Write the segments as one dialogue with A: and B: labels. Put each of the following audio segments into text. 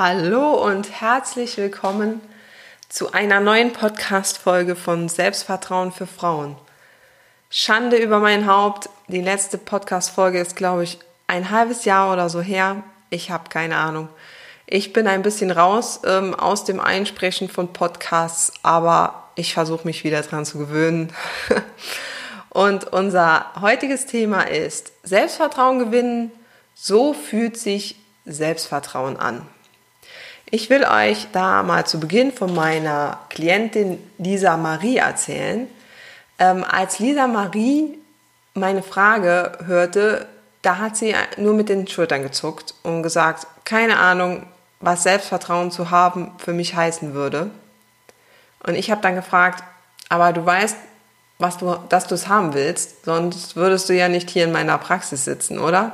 A: Hallo und herzlich willkommen zu einer neuen Podcast-Folge von Selbstvertrauen für Frauen. Schande über mein Haupt. Die letzte Podcast-Folge ist, glaube ich, ein halbes Jahr oder so her. Ich habe keine Ahnung. Ich bin ein bisschen raus ähm, aus dem Einsprechen von Podcasts, aber ich versuche mich wieder dran zu gewöhnen. Und unser heutiges Thema ist Selbstvertrauen gewinnen. So fühlt sich Selbstvertrauen an. Ich will euch da mal zu Beginn von meiner Klientin Lisa Marie erzählen. Ähm, als Lisa Marie meine Frage hörte, da hat sie nur mit den Schultern gezuckt und gesagt, keine Ahnung, was Selbstvertrauen zu haben für mich heißen würde. Und ich habe dann gefragt, aber du weißt, was du, dass du es haben willst, sonst würdest du ja nicht hier in meiner Praxis sitzen, oder?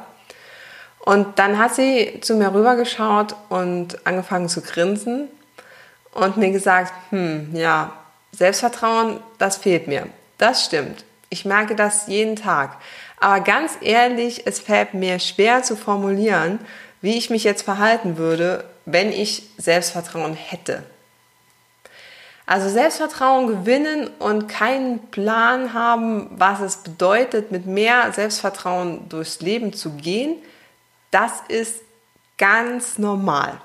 A: Und dann hat sie zu mir rübergeschaut und angefangen zu grinsen und mir gesagt, hm, ja, Selbstvertrauen, das fehlt mir. Das stimmt. Ich merke das jeden Tag. Aber ganz ehrlich, es fällt mir schwer zu formulieren, wie ich mich jetzt verhalten würde, wenn ich Selbstvertrauen hätte. Also Selbstvertrauen gewinnen und keinen Plan haben, was es bedeutet, mit mehr Selbstvertrauen durchs Leben zu gehen, das ist ganz normal.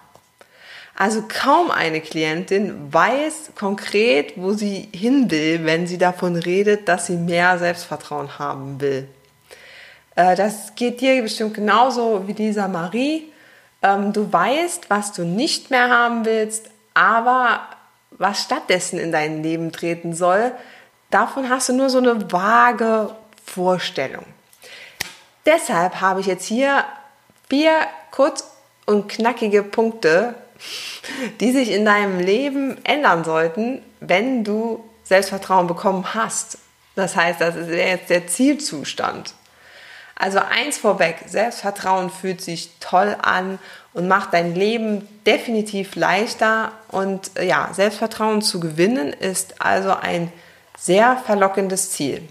A: Also kaum eine Klientin weiß konkret, wo sie hin will, wenn sie davon redet, dass sie mehr Selbstvertrauen haben will. Äh, das geht dir bestimmt genauso wie dieser Marie. Ähm, du weißt, was du nicht mehr haben willst, aber was stattdessen in dein Leben treten soll, davon hast du nur so eine vage Vorstellung. Deshalb habe ich jetzt hier Vier kurz und knackige Punkte, die sich in deinem Leben ändern sollten, wenn du Selbstvertrauen bekommen hast. Das heißt, das ist jetzt der Zielzustand. Also eins vorweg, Selbstvertrauen fühlt sich toll an und macht dein Leben definitiv leichter. Und ja, Selbstvertrauen zu gewinnen ist also ein sehr verlockendes Ziel.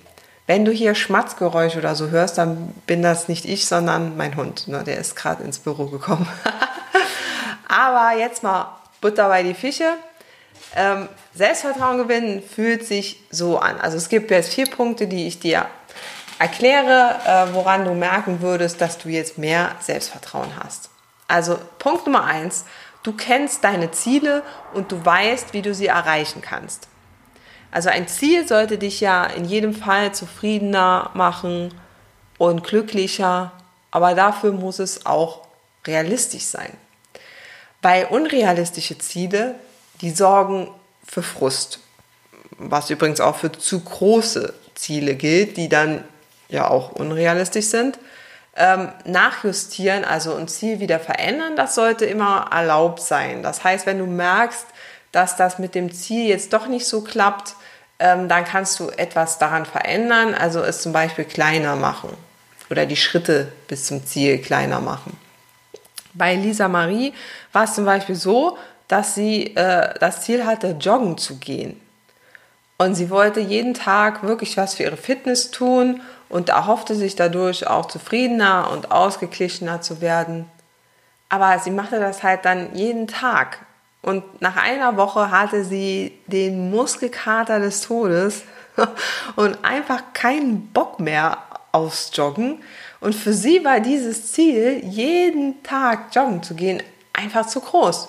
A: Wenn du hier Schmatzgeräusche oder so hörst, dann bin das nicht ich, sondern mein Hund. Ne? Der ist gerade ins Büro gekommen. Aber jetzt mal Butter bei die Fische. Ähm, Selbstvertrauen gewinnen fühlt sich so an. Also es gibt jetzt vier Punkte, die ich dir erkläre, äh, woran du merken würdest, dass du jetzt mehr Selbstvertrauen hast. Also Punkt Nummer eins, du kennst deine Ziele und du weißt, wie du sie erreichen kannst. Also ein Ziel sollte dich ja in jedem Fall zufriedener machen und glücklicher, aber dafür muss es auch realistisch sein. Weil unrealistische Ziele, die sorgen für Frust, was übrigens auch für zu große Ziele gilt, die dann ja auch unrealistisch sind. Ähm, nachjustieren, also ein Ziel wieder verändern, das sollte immer erlaubt sein. Das heißt, wenn du merkst, dass das mit dem Ziel jetzt doch nicht so klappt, ähm, dann kannst du etwas daran verändern, also es zum Beispiel kleiner machen oder die Schritte bis zum Ziel kleiner machen. Bei Lisa Marie war es zum Beispiel so, dass sie äh, das Ziel hatte, joggen zu gehen. Und sie wollte jeden Tag wirklich was für ihre Fitness tun und erhoffte sich dadurch auch zufriedener und ausgeglichener zu werden. Aber sie machte das halt dann jeden Tag. Und nach einer Woche hatte sie den Muskelkater des Todes und einfach keinen Bock mehr aufs Joggen. Und für sie war dieses Ziel, jeden Tag joggen zu gehen, einfach zu groß.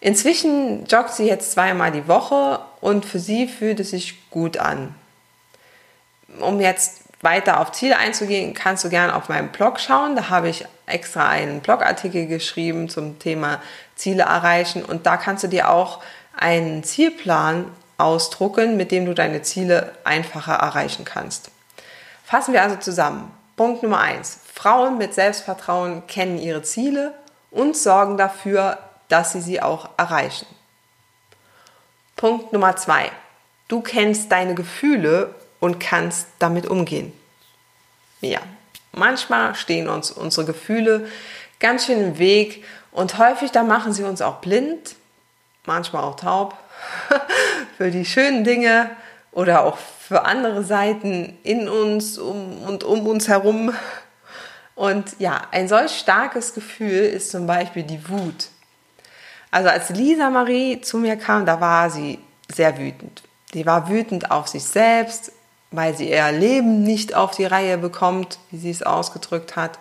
A: Inzwischen joggt sie jetzt zweimal die Woche und für sie fühlt es sich gut an. Um jetzt weiter auf Ziele einzugehen, kannst du gerne auf meinem Blog schauen. Da habe ich extra einen Blogartikel geschrieben zum Thema Ziele erreichen und da kannst du dir auch einen Zielplan ausdrucken, mit dem du deine Ziele einfacher erreichen kannst. Fassen wir also zusammen. Punkt Nummer eins: Frauen mit Selbstvertrauen kennen ihre Ziele und sorgen dafür, dass sie sie auch erreichen. Punkt Nummer zwei. Du kennst deine Gefühle und kannst damit umgehen. Ja, manchmal stehen uns unsere Gefühle ganz schön im Weg und häufig da machen sie uns auch blind, manchmal auch taub für die schönen Dinge oder auch für andere Seiten in uns um, und um uns herum. Und ja, ein solch starkes Gefühl ist zum Beispiel die Wut. Also als Lisa Marie zu mir kam, da war sie sehr wütend. Sie war wütend auf sich selbst, weil sie ihr Leben nicht auf die Reihe bekommt, wie sie es ausgedrückt hat.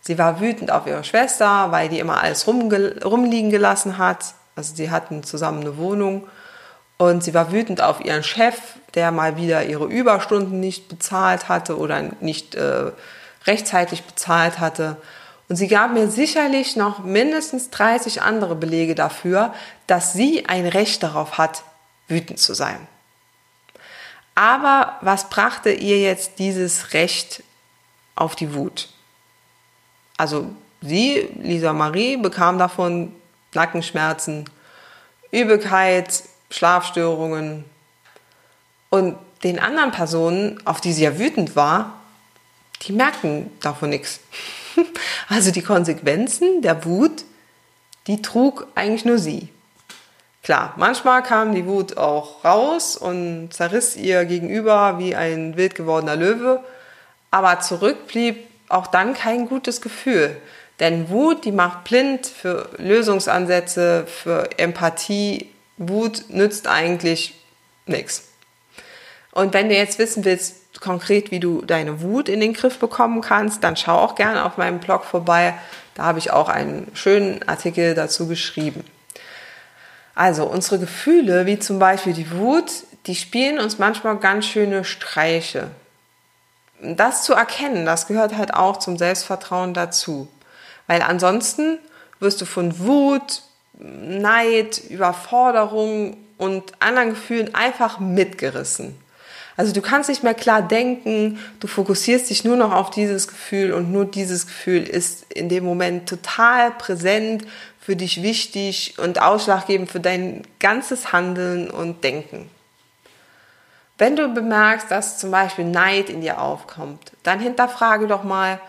A: Sie war wütend auf ihre Schwester, weil die immer alles rumliegen gelassen hat. Also sie hatten zusammen eine Wohnung. Und sie war wütend auf ihren Chef, der mal wieder ihre Überstunden nicht bezahlt hatte oder nicht äh, rechtzeitig bezahlt hatte. Und sie gab mir sicherlich noch mindestens 30 andere Belege dafür, dass sie ein Recht darauf hat, wütend zu sein. Aber was brachte ihr jetzt dieses Recht auf die Wut? Also sie, Lisa Marie, bekam davon Nackenschmerzen, Übelkeit, Schlafstörungen. Und den anderen Personen, auf die sie ja wütend war, die merken davon nichts. Also die Konsequenzen der Wut, die trug eigentlich nur sie. Klar, manchmal kam die Wut auch raus und zerriss ihr gegenüber wie ein wild gewordener Löwe, aber zurück blieb auch dann kein gutes Gefühl. Denn Wut, die macht blind für Lösungsansätze, für Empathie. Wut nützt eigentlich nichts. Und wenn du jetzt wissen willst, konkret, wie du deine Wut in den Griff bekommen kannst, dann schau auch gerne auf meinem Blog vorbei. Da habe ich auch einen schönen Artikel dazu geschrieben. Also unsere Gefühle, wie zum Beispiel die Wut, die spielen uns manchmal ganz schöne Streiche. Das zu erkennen, das gehört halt auch zum Selbstvertrauen dazu. Weil ansonsten wirst du von Wut, Neid, Überforderung und anderen Gefühlen einfach mitgerissen. Also du kannst nicht mehr klar denken, du fokussierst dich nur noch auf dieses Gefühl und nur dieses Gefühl ist in dem Moment total präsent, für dich wichtig und ausschlaggebend für dein ganzes Handeln und Denken. Wenn du bemerkst, dass zum Beispiel Neid in dir aufkommt, dann hinterfrage doch mal,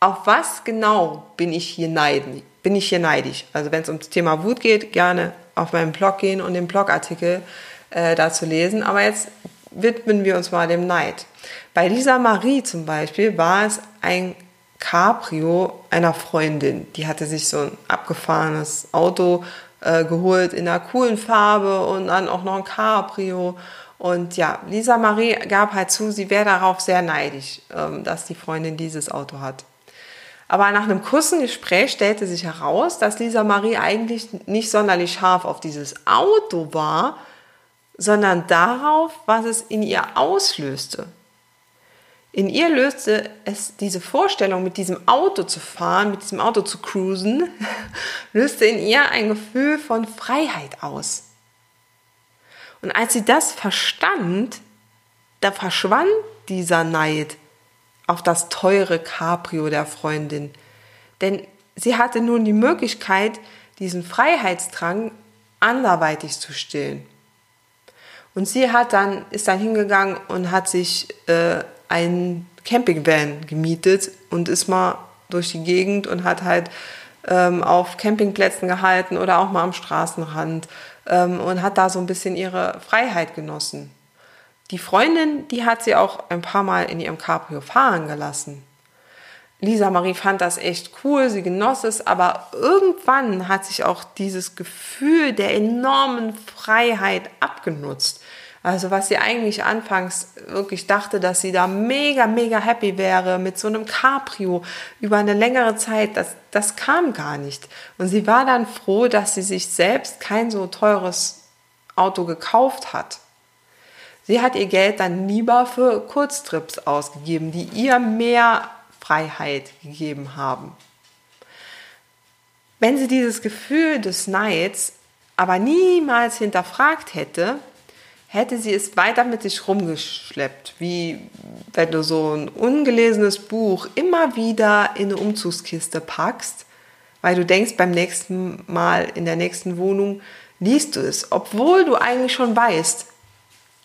A: auf was genau bin ich hier neidisch? Bin ich hier neidisch? Also wenn es ums Thema Wut geht, gerne auf meinen Blog gehen und den Blogartikel äh, dazu lesen. Aber jetzt widmen wir uns mal dem Neid. Bei Lisa Marie zum Beispiel war es ein Cabrio einer Freundin. Die hatte sich so ein abgefahrenes Auto äh, geholt in einer coolen Farbe und dann auch noch ein Cabrio. Und ja, Lisa Marie gab halt zu, sie wäre darauf sehr neidisch, ähm, dass die Freundin dieses Auto hat. Aber nach einem kurzen Gespräch stellte sich heraus, dass Lisa Marie eigentlich nicht sonderlich scharf auf dieses Auto war, sondern darauf, was es in ihr auslöste. In ihr löste es diese Vorstellung, mit diesem Auto zu fahren, mit diesem Auto zu cruisen, löste in ihr ein Gefühl von Freiheit aus. Und als sie das verstand, da verschwand dieser Neid auf das teure Cabrio der Freundin. Denn sie hatte nun die Möglichkeit, diesen Freiheitsdrang anderweitig zu stillen. Und sie hat dann, ist dann hingegangen und hat sich äh, einen Campingvan gemietet und ist mal durch die Gegend und hat halt ähm, auf Campingplätzen gehalten oder auch mal am Straßenrand ähm, und hat da so ein bisschen ihre Freiheit genossen. Die Freundin, die hat sie auch ein paar Mal in ihrem Cabrio fahren gelassen. Lisa Marie fand das echt cool, sie genoss es, aber irgendwann hat sich auch dieses Gefühl der enormen Freiheit abgenutzt. Also was sie eigentlich anfangs wirklich dachte, dass sie da mega, mega happy wäre mit so einem Cabrio über eine längere Zeit, das, das kam gar nicht. Und sie war dann froh, dass sie sich selbst kein so teures Auto gekauft hat. Sie hat ihr Geld dann lieber für Kurztrips ausgegeben, die ihr mehr Freiheit gegeben haben. Wenn sie dieses Gefühl des Neids aber niemals hinterfragt hätte, hätte sie es weiter mit sich rumgeschleppt, wie wenn du so ein ungelesenes Buch immer wieder in eine Umzugskiste packst, weil du denkst, beim nächsten Mal in der nächsten Wohnung liest du es, obwohl du eigentlich schon weißt,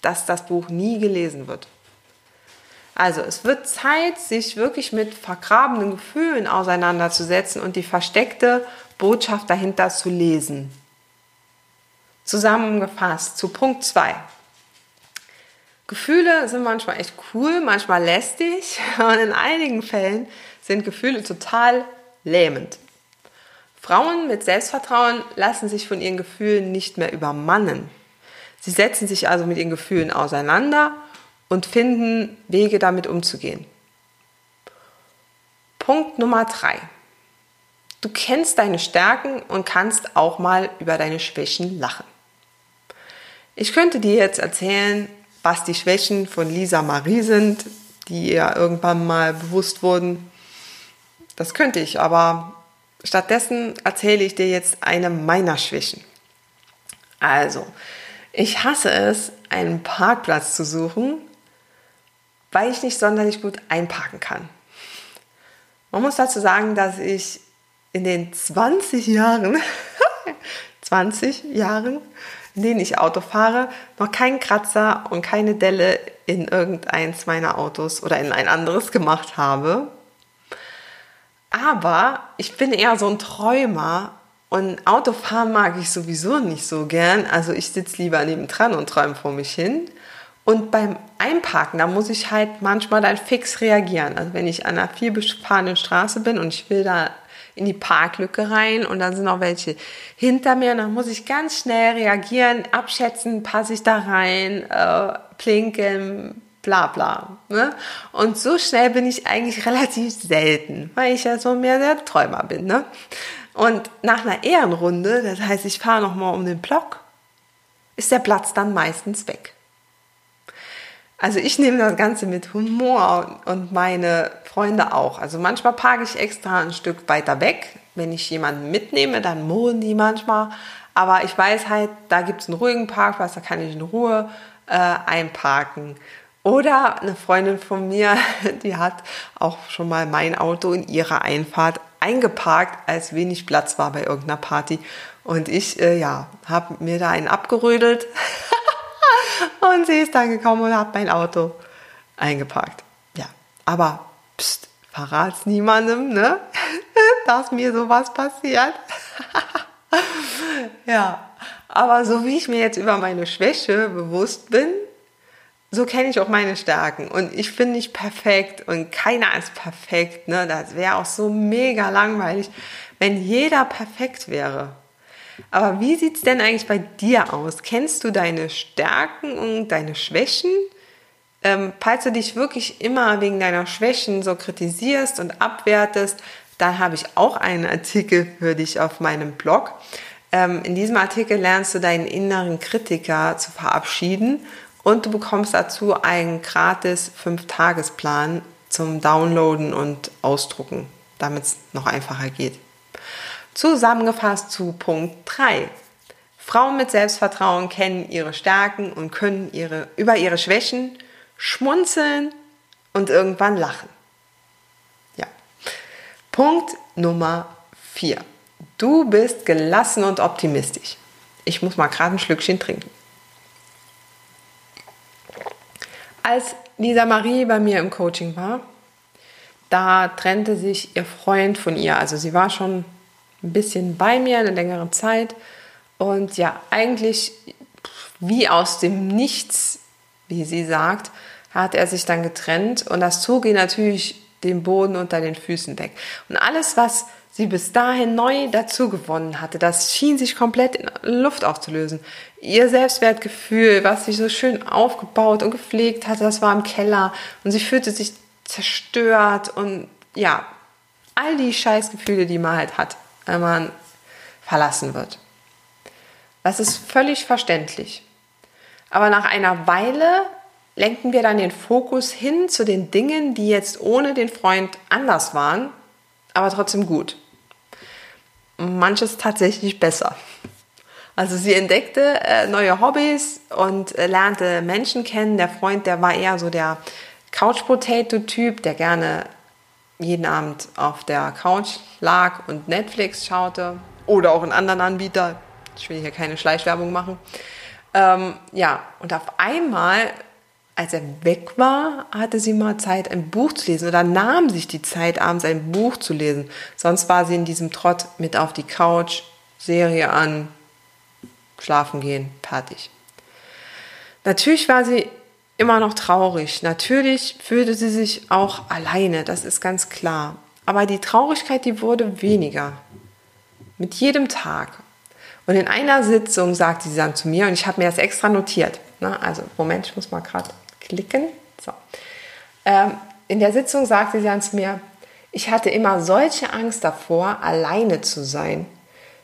A: dass das Buch nie gelesen wird. Also es wird Zeit, sich wirklich mit vergrabenen Gefühlen auseinanderzusetzen und die versteckte Botschaft dahinter zu lesen. Zusammengefasst zu Punkt 2. Gefühle sind manchmal echt cool, manchmal lästig und in einigen Fällen sind Gefühle total lähmend. Frauen mit Selbstvertrauen lassen sich von ihren Gefühlen nicht mehr übermannen. Sie setzen sich also mit ihren Gefühlen auseinander und finden Wege damit umzugehen. Punkt Nummer drei. Du kennst deine Stärken und kannst auch mal über deine Schwächen lachen. Ich könnte dir jetzt erzählen, was die Schwächen von Lisa Marie sind, die ihr irgendwann mal bewusst wurden. Das könnte ich, aber stattdessen erzähle ich dir jetzt eine meiner Schwächen. Also, ich hasse es, einen Parkplatz zu suchen, weil ich nicht sonderlich gut einparken kann. Man muss dazu sagen, dass ich in den 20 Jahren, 20 Jahren, in denen ich Auto fahre, noch keinen Kratzer und keine Delle in irgendeins meiner Autos oder in ein anderes gemacht habe. Aber ich bin eher so ein Träumer und Autofahren mag ich sowieso nicht so gern. Also ich sitze lieber nebendran und träume vor mich hin. Und beim Einparken, da muss ich halt manchmal dann fix reagieren. Also wenn ich an einer vielbefahrenen Straße bin und ich will da in die Parklücke rein und dann sind auch welche hinter mir. Und dann muss ich ganz schnell reagieren, abschätzen, passe ich da rein, äh, plinken, bla bla. Ne? Und so schnell bin ich eigentlich relativ selten, weil ich ja so mehr der Träumer bin. Ne? Und nach einer Ehrenrunde, das heißt, ich fahre nochmal um den Block, ist der Platz dann meistens weg. Also ich nehme das Ganze mit Humor und meine Freunde auch. Also manchmal parke ich extra ein Stück weiter weg. Wenn ich jemanden mitnehme, dann mohlen die manchmal. Aber ich weiß halt, da gibt es einen ruhigen Parkplatz, da kann ich in Ruhe äh, einparken. Oder eine Freundin von mir, die hat auch schon mal mein Auto in ihrer Einfahrt eingeparkt, als wenig Platz war bei irgendeiner Party. Und ich, äh, ja, habe mir da einen abgerödelt Und sie ist dann gekommen und hat mein Auto eingeparkt. Ja, aber pst, verrat's niemandem, ne? dass mir sowas passiert. ja, aber so wie ich mir jetzt über meine Schwäche bewusst bin, so kenne ich auch meine Stärken. Und ich bin nicht perfekt und keiner ist perfekt. Ne? Das wäre auch so mega langweilig, wenn jeder perfekt wäre. Aber wie sieht es denn eigentlich bei dir aus? Kennst du deine Stärken und deine Schwächen? Ähm, falls du dich wirklich immer wegen deiner Schwächen so kritisierst und abwertest, dann habe ich auch einen Artikel für dich auf meinem Blog. Ähm, in diesem Artikel lernst du deinen inneren Kritiker zu verabschieden und du bekommst dazu einen gratis 5-Tagesplan zum Downloaden und Ausdrucken, damit es noch einfacher geht. Zusammengefasst zu Punkt 3. Frauen mit Selbstvertrauen kennen ihre Stärken und können ihre, über ihre Schwächen schmunzeln und irgendwann lachen. Ja. Punkt Nummer 4. Du bist gelassen und optimistisch. Ich muss mal gerade ein Schlückchen trinken. Als Lisa Marie bei mir im Coaching war, da trennte sich ihr Freund von ihr. Also sie war schon ein bisschen bei mir eine längere Zeit. Und ja, eigentlich wie aus dem Nichts, wie sie sagt, hat er sich dann getrennt und das zog ihn natürlich den Boden unter den Füßen weg. Und alles, was sie bis dahin neu dazu gewonnen hatte, das schien sich komplett in Luft aufzulösen. Ihr Selbstwertgefühl, was sie so schön aufgebaut und gepflegt hatte, das war im Keller und sie fühlte sich zerstört und ja, all die Scheißgefühle, die man halt hat man verlassen wird. Das ist völlig verständlich. Aber nach einer Weile lenken wir dann den Fokus hin zu den Dingen, die jetzt ohne den Freund anders waren, aber trotzdem gut. Manches tatsächlich besser. Also sie entdeckte äh, neue Hobbys und äh, lernte Menschen kennen. Der Freund, der war eher so der Couch Potato Typ, der gerne jeden Abend auf der Couch lag und Netflix schaute oder auch einen anderen Anbieter. Ich will hier keine Schleichwerbung machen. Ähm, ja, und auf einmal, als er weg war, hatte sie mal Zeit, ein Buch zu lesen oder nahm sich die Zeit, abends ein Buch zu lesen. Sonst war sie in diesem Trott mit auf die Couch, Serie an, schlafen gehen, fertig. Natürlich war sie immer noch traurig. Natürlich fühlte sie sich auch alleine, das ist ganz klar. Aber die Traurigkeit, die wurde weniger. Mit jedem Tag. Und in einer Sitzung sagte sie dann zu mir, und ich habe mir das extra notiert. Ne? Also, Moment, ich muss mal gerade klicken. So. Ähm, in der Sitzung sagte sie dann zu mir, ich hatte immer solche Angst davor, alleine zu sein.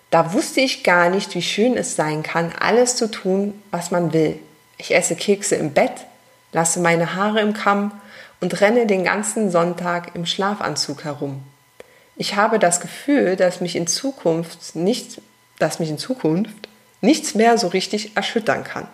A: Da wusste ich gar nicht, wie schön es sein kann, alles zu tun, was man will. Ich esse Kekse im Bett, lasse meine Haare im Kamm und renne den ganzen Sonntag im Schlafanzug herum. Ich habe das Gefühl, dass mich in Zukunft nicht, dass mich in Zukunft nichts mehr so richtig erschüttern kann.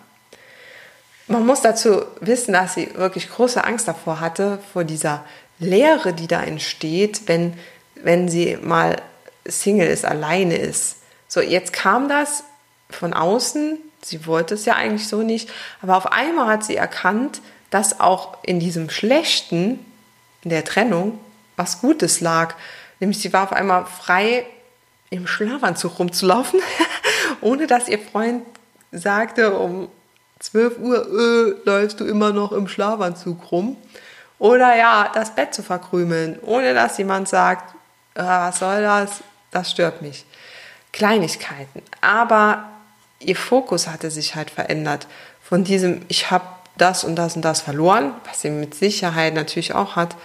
A: Man muss dazu wissen, dass sie wirklich große Angst davor hatte, vor dieser Leere, die da entsteht, wenn, wenn sie mal Single ist, alleine ist. So, jetzt kam das von außen, sie wollte es ja eigentlich so nicht, aber auf einmal hat sie erkannt, dass auch in diesem Schlechten, in der Trennung, was Gutes lag. Nämlich sie war auf einmal frei, im Schlafanzug rumzulaufen, ohne dass ihr Freund sagte, um 12 Uhr öh, läufst du immer noch im Schlafanzug rum. Oder ja, das Bett zu verkrümeln, ohne dass jemand sagt, ah, was soll das, das stört mich. Kleinigkeiten. Aber ihr Fokus hatte sich halt verändert. Von diesem, ich habe das und das und das verloren, was sie mit Sicherheit natürlich auch hat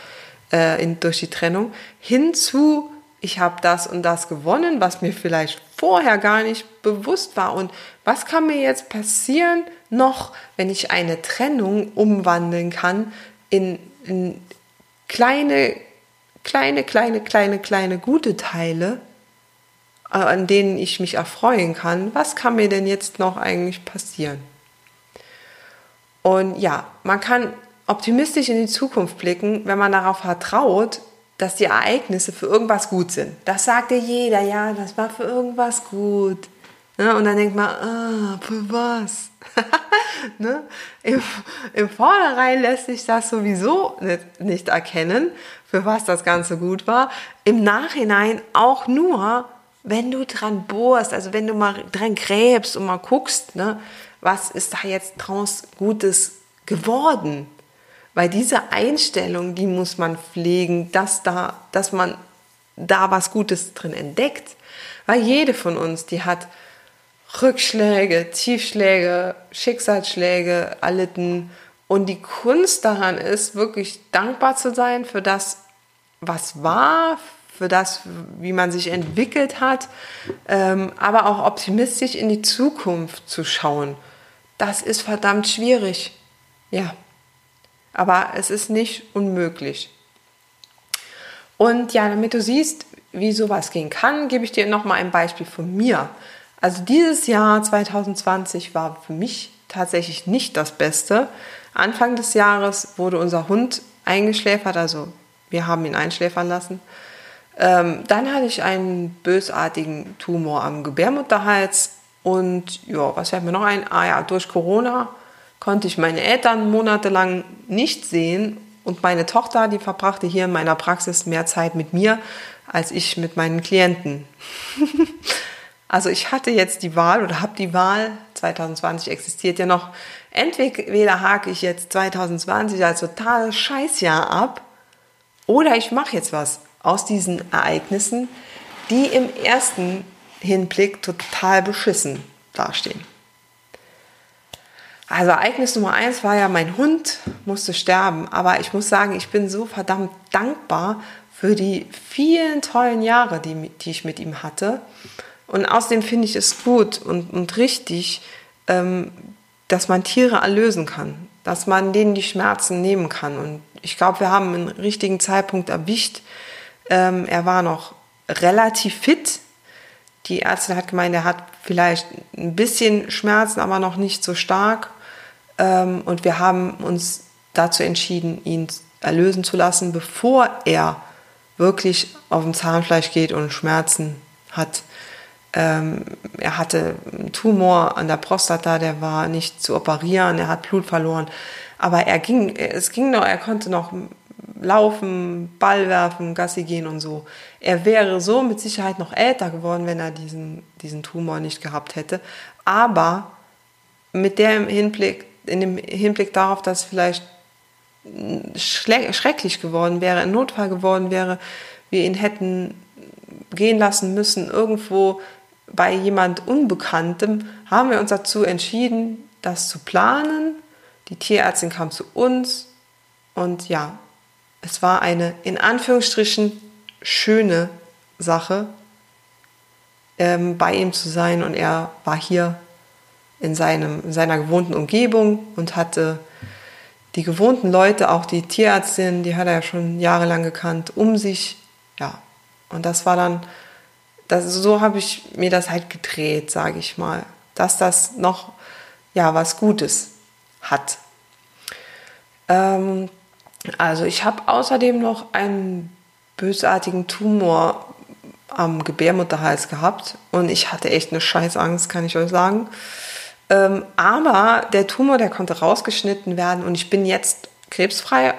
A: äh, in, durch die Trennung, hinzu, ich habe das und das gewonnen, was mir vielleicht vorher gar nicht bewusst war. Und was kann mir jetzt passieren noch, wenn ich eine Trennung umwandeln kann in, in kleine, kleine, kleine, kleine, kleine gute Teile, an denen ich mich erfreuen kann? Was kann mir denn jetzt noch eigentlich passieren? Und ja, man kann optimistisch in die Zukunft blicken, wenn man darauf vertraut, dass die Ereignisse für irgendwas gut sind. Das sagt dir jeder, ja, das war für irgendwas gut. Ja, und dann denkt man, ah, für was? ne? Im, Im Vornherein lässt sich das sowieso nicht, nicht erkennen, für was das Ganze gut war. Im Nachhinein auch nur, wenn du dran bohrst, also wenn du mal dran gräbst und mal guckst, ne, was ist da jetzt draus Gutes geworden? Weil diese Einstellung, die muss man pflegen, dass da, dass man da was Gutes drin entdeckt. Weil jede von uns, die hat Rückschläge, Tiefschläge, Schicksalsschläge erlitten. Und die Kunst daran ist, wirklich dankbar zu sein für das, was war, für das, wie man sich entwickelt hat, ähm, aber auch optimistisch in die Zukunft zu schauen das ist verdammt schwierig. Ja, aber es ist nicht unmöglich. Und ja, damit du siehst, wie sowas gehen kann, gebe ich dir noch mal ein Beispiel von mir. Also dieses Jahr 2020 war für mich tatsächlich nicht das Beste. Anfang des Jahres wurde unser Hund eingeschläfert, also wir haben ihn einschläfern lassen. Ähm, dann hatte ich einen bösartigen Tumor am Gebärmutterhals und ja, was fällt mir noch ein? Ah ja, durch Corona konnte ich meine Eltern monatelang nicht sehen und meine Tochter, die verbrachte hier in meiner Praxis mehr Zeit mit mir als ich mit meinen Klienten. also ich hatte jetzt die Wahl oder habe die Wahl, 2020 existiert ja noch, entweder hake ich jetzt 2020 als totales Scheißjahr ab oder ich mache jetzt was aus diesen Ereignissen, die im ersten Hinblick total beschissen dastehen. Also Ereignis Nummer eins war ja, mein Hund musste sterben. Aber ich muss sagen, ich bin so verdammt dankbar für die vielen tollen Jahre, die, die ich mit ihm hatte. Und außerdem finde ich es gut und, und richtig, ähm, dass man Tiere erlösen kann, dass man denen die Schmerzen nehmen kann. Und ich glaube, wir haben einen richtigen Zeitpunkt erwischt. Ähm, er war noch relativ fit, die Ärztin hat gemeint, er hat vielleicht ein bisschen Schmerzen, aber noch nicht so stark. Ähm, und wir haben uns dazu entschieden, ihn erlösen zu lassen, bevor er wirklich auf dem Zahnfleisch geht und Schmerzen hat. Ähm, er hatte einen Tumor an der Prostata, der war nicht zu operieren, er hat Blut verloren. Aber er ging, es ging noch, er konnte noch laufen, Ball werfen, Gassi gehen und so. Er wäre so mit Sicherheit noch älter geworden, wenn er diesen, diesen Tumor nicht gehabt hätte. Aber mit dem Hinblick, in dem Hinblick darauf, dass vielleicht schrecklich geworden wäre, ein Notfall geworden wäre, wir ihn hätten gehen lassen müssen, irgendwo bei jemand Unbekanntem, haben wir uns dazu entschieden, das zu planen. Die Tierärztin kam zu uns und ja, es war eine in Anführungsstrichen schöne Sache, ähm, bei ihm zu sein und er war hier in, seinem, in seiner gewohnten Umgebung und hatte die gewohnten Leute, auch die Tierärztin, die hat er ja schon jahrelang gekannt, um sich. Ja, und das war dann, das, so habe ich mir das halt gedreht, sage ich mal, dass das noch ja was Gutes hat. Ähm, also ich habe außerdem noch einen bösartigen Tumor am Gebärmutterhals gehabt und ich hatte echt eine Scheißangst, kann ich euch sagen. Ähm, aber der Tumor, der konnte rausgeschnitten werden und ich bin jetzt krebsfrei.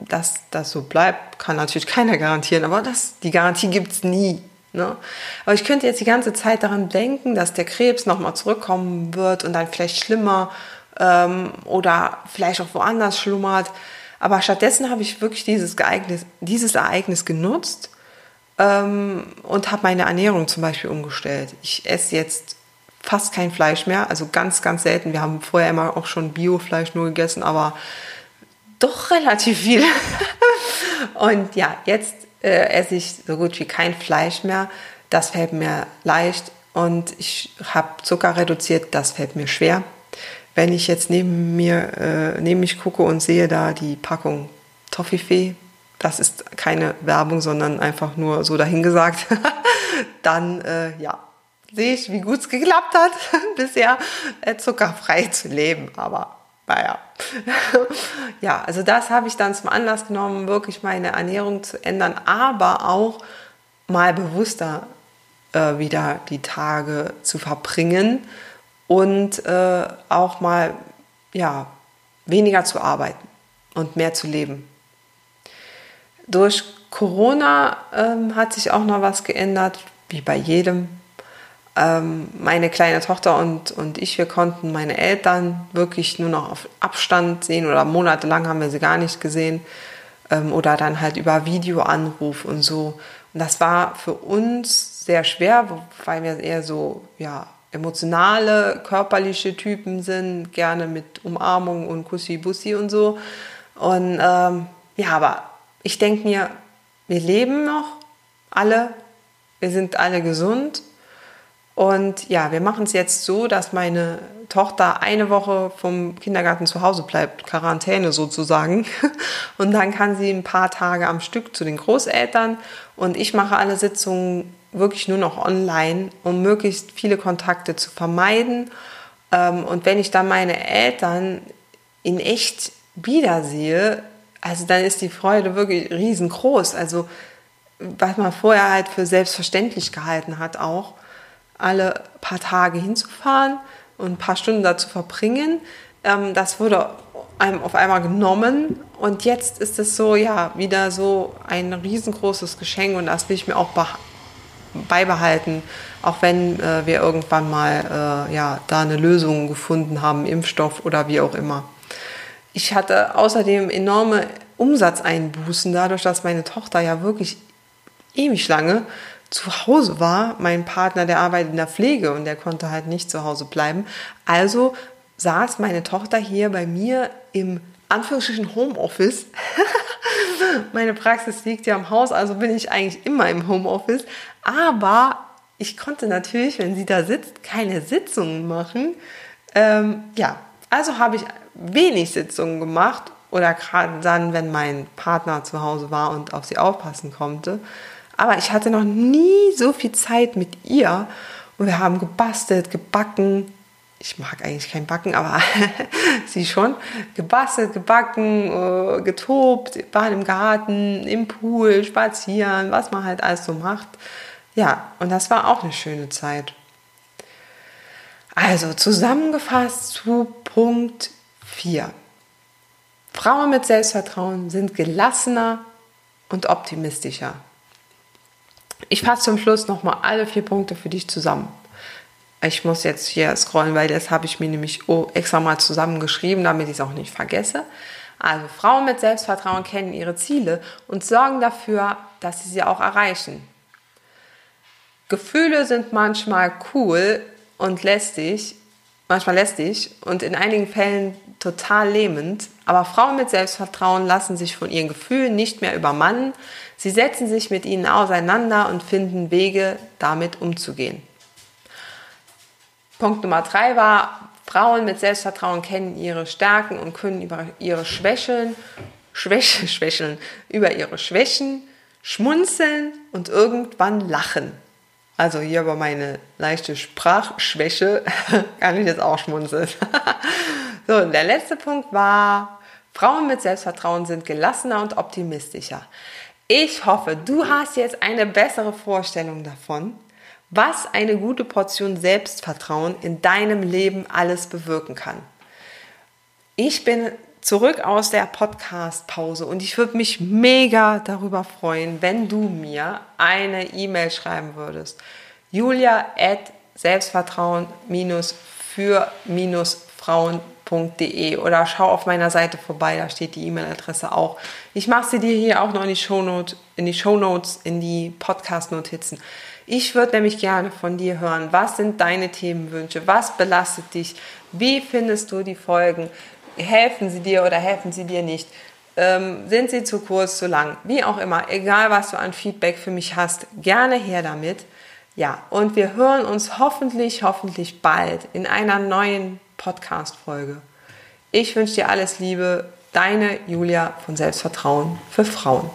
A: Dass das so bleibt, kann natürlich keiner garantieren, aber das, die Garantie gibt es nie. Ne? Aber ich könnte jetzt die ganze Zeit daran denken, dass der Krebs nochmal zurückkommen wird und dann vielleicht schlimmer ähm, oder vielleicht auch woanders schlummert. Aber stattdessen habe ich wirklich dieses, Ereignis, dieses Ereignis genutzt ähm, und habe meine Ernährung zum Beispiel umgestellt. Ich esse jetzt fast kein Fleisch mehr, also ganz, ganz selten. Wir haben vorher immer auch schon Biofleisch nur gegessen, aber doch relativ viel. und ja, jetzt äh, esse ich so gut wie kein Fleisch mehr. Das fällt mir leicht und ich habe Zucker reduziert, das fällt mir schwer. Wenn ich jetzt neben mir, äh, neben mich gucke und sehe da die Packung Toffifee, das ist keine Werbung, sondern einfach nur so dahingesagt, dann äh, ja, sehe ich, wie gut es geklappt hat, bisher äh, zuckerfrei zu leben. Aber naja. ja, also das habe ich dann zum Anlass genommen, wirklich meine Ernährung zu ändern, aber auch mal bewusster äh, wieder die Tage zu verbringen und äh, auch mal ja, weniger zu arbeiten und mehr zu leben. Durch Corona ähm, hat sich auch noch was geändert, wie bei jedem ähm, meine kleine Tochter und, und ich, wir konnten meine Eltern wirklich nur noch auf Abstand sehen oder monatelang haben wir sie gar nicht gesehen ähm, oder dann halt über Videoanruf und so. Und das war für uns sehr schwer, weil wir eher so, ja, emotionale, körperliche Typen sind, gerne mit Umarmung und Kussi-Bussi und so. Und ähm, ja, aber ich denke mir, wir leben noch alle, wir sind alle gesund und ja, wir machen es jetzt so, dass meine Tochter eine Woche vom Kindergarten zu Hause bleibt, Quarantäne sozusagen. Und dann kann sie ein paar Tage am Stück zu den Großeltern. Und ich mache alle Sitzungen wirklich nur noch online, um möglichst viele Kontakte zu vermeiden. Ähm, und wenn ich dann meine Eltern in echt wiedersehe, also dann ist die Freude wirklich riesengroß. Also was man vorher halt für selbstverständlich gehalten hat auch alle paar Tage hinzufahren und ein paar Stunden da zu verbringen. Ähm, das wurde einem auf einmal genommen und jetzt ist es so, ja, wieder so ein riesengroßes Geschenk und das will ich mir auch beibehalten, auch wenn äh, wir irgendwann mal äh, ja, da eine Lösung gefunden haben, Impfstoff oder wie auch immer. Ich hatte außerdem enorme Umsatzeinbußen dadurch, dass meine Tochter ja wirklich ewig lange zu Hause war. Mein Partner, der arbeitet in der Pflege und der konnte halt nicht zu Hause bleiben. Also saß meine Tochter hier bei mir im Anführungsstrichen Homeoffice. Meine Praxis liegt ja im Haus, also bin ich eigentlich immer im Homeoffice. Aber ich konnte natürlich, wenn sie da sitzt, keine Sitzungen machen. Ähm, ja, also habe ich wenig Sitzungen gemacht oder gerade dann, wenn mein Partner zu Hause war und auf sie aufpassen konnte. Aber ich hatte noch nie so viel Zeit mit ihr und wir haben gebastelt, gebacken. Ich mag eigentlich kein Backen, aber sie schon, gebastelt, gebacken, äh, getobt, waren im Garten, im Pool, spazieren, was man halt alles so macht. Ja, und das war auch eine schöne Zeit. Also zusammengefasst zu Punkt 4. Frauen mit Selbstvertrauen sind gelassener und optimistischer. Ich fasse zum Schluss nochmal alle vier Punkte für dich zusammen. Ich muss jetzt hier scrollen, weil das habe ich mir nämlich extra mal zusammengeschrieben, damit ich es auch nicht vergesse. Also Frauen mit Selbstvertrauen kennen ihre Ziele und sorgen dafür, dass sie sie auch erreichen. Gefühle sind manchmal cool und lästig, manchmal lästig und in einigen Fällen total lähmend, aber Frauen mit Selbstvertrauen lassen sich von ihren Gefühlen nicht mehr übermannen. Sie setzen sich mit ihnen auseinander und finden Wege, damit umzugehen. Punkt Nummer drei war, Frauen mit Selbstvertrauen kennen ihre Stärken und können über ihre Schwächen, Schwäche, Schwächeln, über ihre Schwächen schmunzeln und irgendwann lachen. Also hier über meine leichte Sprachschwäche kann ich jetzt auch schmunzeln. so, und der letzte Punkt war, Frauen mit Selbstvertrauen sind gelassener und optimistischer. Ich hoffe, du hast jetzt eine bessere Vorstellung davon, was eine gute Portion Selbstvertrauen in deinem Leben alles bewirken kann. Ich bin zurück aus der Podcast-Pause und ich würde mich mega darüber freuen, wenn du mir eine E-Mail schreiben würdest. Julia at selbstvertrauen-für-frauen.de oder schau auf meiner Seite vorbei, da steht die E-Mail-Adresse auch. Ich mache sie dir hier auch noch in die Shownote, in die Shownotes, in die Podcast-Notizen. Ich würde nämlich gerne von dir hören, was sind deine Themenwünsche, was belastet dich, wie findest du die Folgen, helfen sie dir oder helfen sie dir nicht, ähm, sind sie zu kurz, zu lang, wie auch immer, egal was du an Feedback für mich hast, gerne her damit. Ja, und wir hören uns hoffentlich, hoffentlich bald in einer neuen Podcast-Folge. Ich wünsche dir alles Liebe, deine Julia von Selbstvertrauen für Frauen.